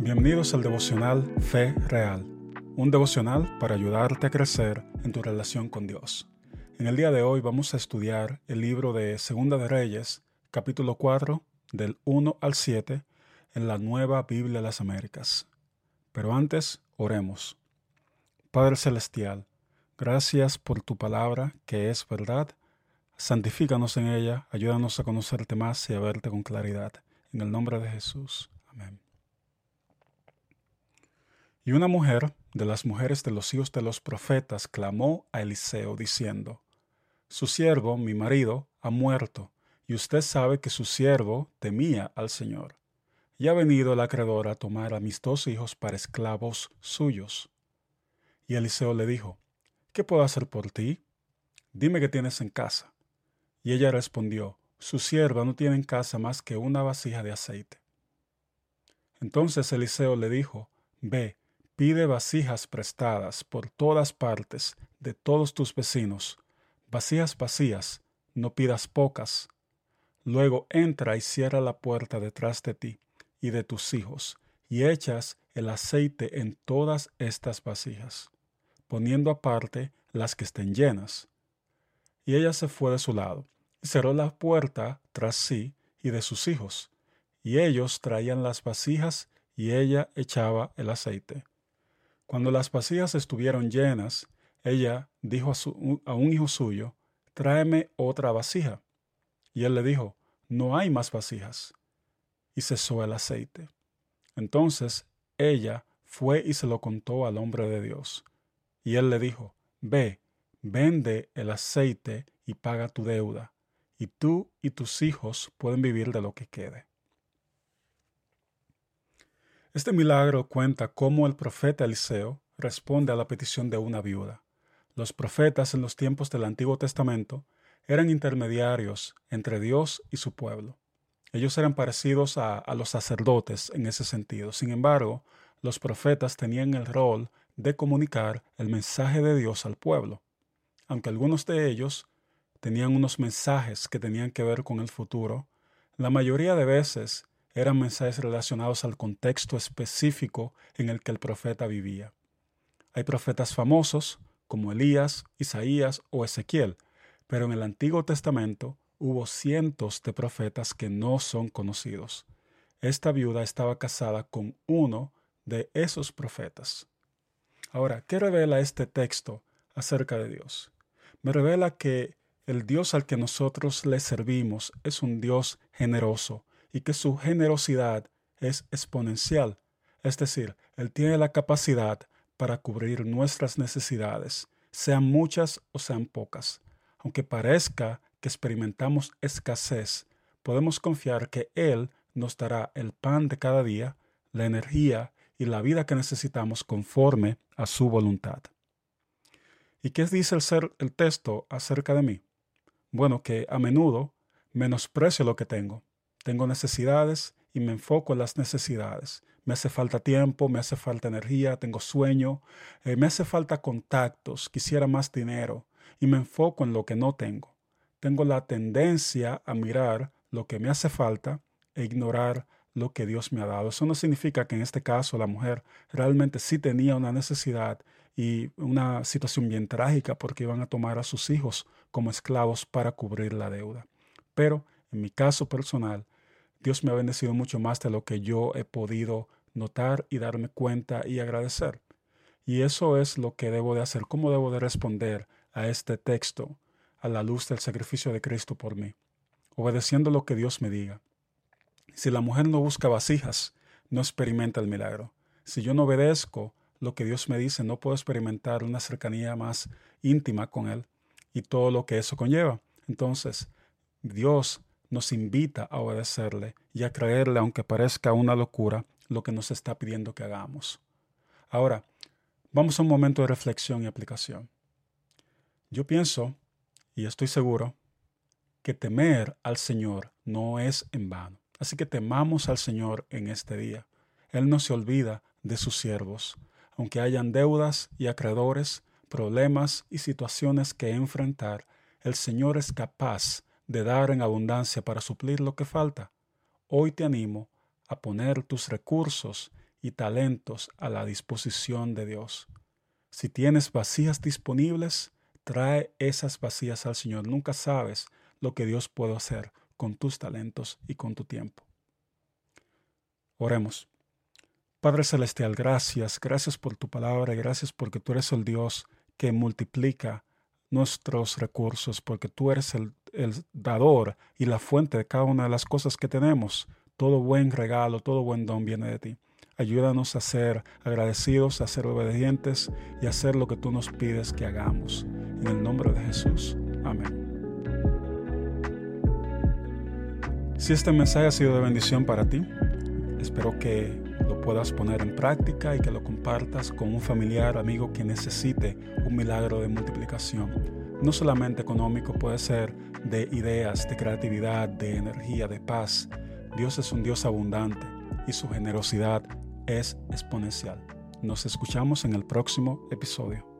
Bienvenidos al devocional Fe Real, un devocional para ayudarte a crecer en tu relación con Dios. En el día de hoy vamos a estudiar el libro de Segunda de Reyes, capítulo 4, del 1 al 7, en la Nueva Biblia de las Américas. Pero antes, oremos. Padre Celestial, gracias por tu palabra que es verdad. Santifícanos en ella, ayúdanos a conocerte más y a verte con claridad. En el nombre de Jesús. Amén. Y una mujer de las mujeres de los hijos de los profetas clamó a Eliseo diciendo, Su siervo, mi marido, ha muerto, y usted sabe que su siervo temía al Señor. Y ha venido el acreedor a tomar a mis dos hijos para esclavos suyos. Y Eliseo le dijo, ¿Qué puedo hacer por ti? Dime qué tienes en casa. Y ella respondió, Su sierva no tiene en casa más que una vasija de aceite. Entonces Eliseo le dijo, Ve, Pide vasijas prestadas por todas partes de todos tus vecinos, vasijas vacías, no pidas pocas. Luego entra y cierra la puerta detrás de ti y de tus hijos, y echas el aceite en todas estas vasijas, poniendo aparte las que estén llenas. Y ella se fue de su lado, y cerró la puerta tras sí y de sus hijos, y ellos traían las vasijas y ella echaba el aceite. Cuando las vasijas estuvieron llenas, ella dijo a, un hijo suyo, tráeme otra vasija. Y él le dijo, no hay más vasijas. Y cesó el aceite. Entonces ella fue y se lo contó al hombre de Dios. Y él le dijo, ve, vende el aceite y paga tu deuda, y tú y tus hijos pueden vivir de lo que quede. Este milagro cuenta cómo el profeta Eliseo responde a la petición de una viuda. Los profetas en los tiempos del Antiguo Testamento eran intermediarios entre Dios y su pueblo. Ellos eran parecidos a, a, los sacerdotes en ese sentido. Sin embargo, los profetas tenían el rol de comunicar el mensaje de Dios al pueblo. Aunque algunos de ellos tenían unos mensajes que tenían que ver con el futuro, la mayoría de veces eran mensajes relacionados al contexto específico en el que el profeta vivía. Hay profetas famosos como Elías, Isaías o Ezequiel, pero en el Antiguo Testamento hubo cientos de profetas que no son conocidos. Esta viuda estaba casada con uno de esos profetas. Ahora, ¿qué revela este texto acerca de Dios? Me revela que el Dios al que nosotros le servimos es un Dios generoso, y que su generosidad es exponencial, es decir, Él tiene la capacidad para cubrir nuestras necesidades, sean muchas o sean pocas. Aunque parezca que experimentamos escasez, podemos confiar que Él nos dará el pan de cada día, la energía y la vida que necesitamos conforme a su voluntad. ¿Y qué dice el, ser, el texto acerca de mí? Bueno, que a menudo menosprecio lo que tengo, tengo necesidades y me enfoco en las necesidades. Me hace falta tiempo, me hace falta energía, tengo sueño, eh, me hace falta contactos, quisiera más dinero y me enfoco en lo que no tengo. Tengo la tendencia a mirar lo que me hace falta e ignorar lo que Dios me ha dado. Eso no significa que en este caso la mujer realmente sí tenía una necesidad y una situación bien trágica porque iban a tomar a sus hijos como esclavos para cubrir la deuda. Pero en mi caso personal, Dios me ha bendecido mucho más de lo que yo he podido notar y darme cuenta y agradecer. Y eso es lo que debo de hacer, cómo debo de responder a este texto a la luz del sacrificio de Cristo por mí, obedeciendo lo que Dios me diga. Si la mujer no busca vasijas, no experimenta el milagro. Si yo no obedezco lo que Dios me dice, no puedo experimentar una cercanía más íntima con Él y todo lo que eso conlleva. Entonces, Dios nos invita a obedecerle y a creerle, aunque parezca una locura, lo que nos está pidiendo que hagamos. Ahora, vamos a un momento de reflexión y aplicación. Yo pienso, y estoy seguro, que temer al Señor no es en vano. Así que temamos al Señor en este día. Él no se olvida de sus siervos. Aunque hayan deudas y acreedores, problemas y situaciones que enfrentar, el Señor es capaz de dar en abundancia para suplir lo que falta. Hoy te animo a poner tus recursos y talentos a la disposición de Dios. Si tienes vacías disponibles, trae esas vacías al Señor. Nunca sabes lo que Dios puede hacer con tus talentos y con tu tiempo. Oremos. Padre Celestial, gracias, gracias por tu palabra, gracias porque tú eres el Dios que multiplica nuestros recursos, porque tú eres el, el, dador y la fuente de cada una de las cosas que tenemos. Todo buen regalo, todo buen don viene de ti. Ayúdanos a ser agradecidos, a ser obedientes y a hacer lo que tú nos pides que hagamos. En el nombre de Jesús. Amén. Si este mensaje ha sido de bendición para ti, espero que lo puedas poner en práctica y que lo compartas con un familiar, amigo que necesite un milagro de multiplicación. No solamente económico, puede ser de ideas, de creatividad, de energía, de paz. Dios es un Dios abundante y su generosidad es exponencial. Nos escuchamos en el próximo episodio.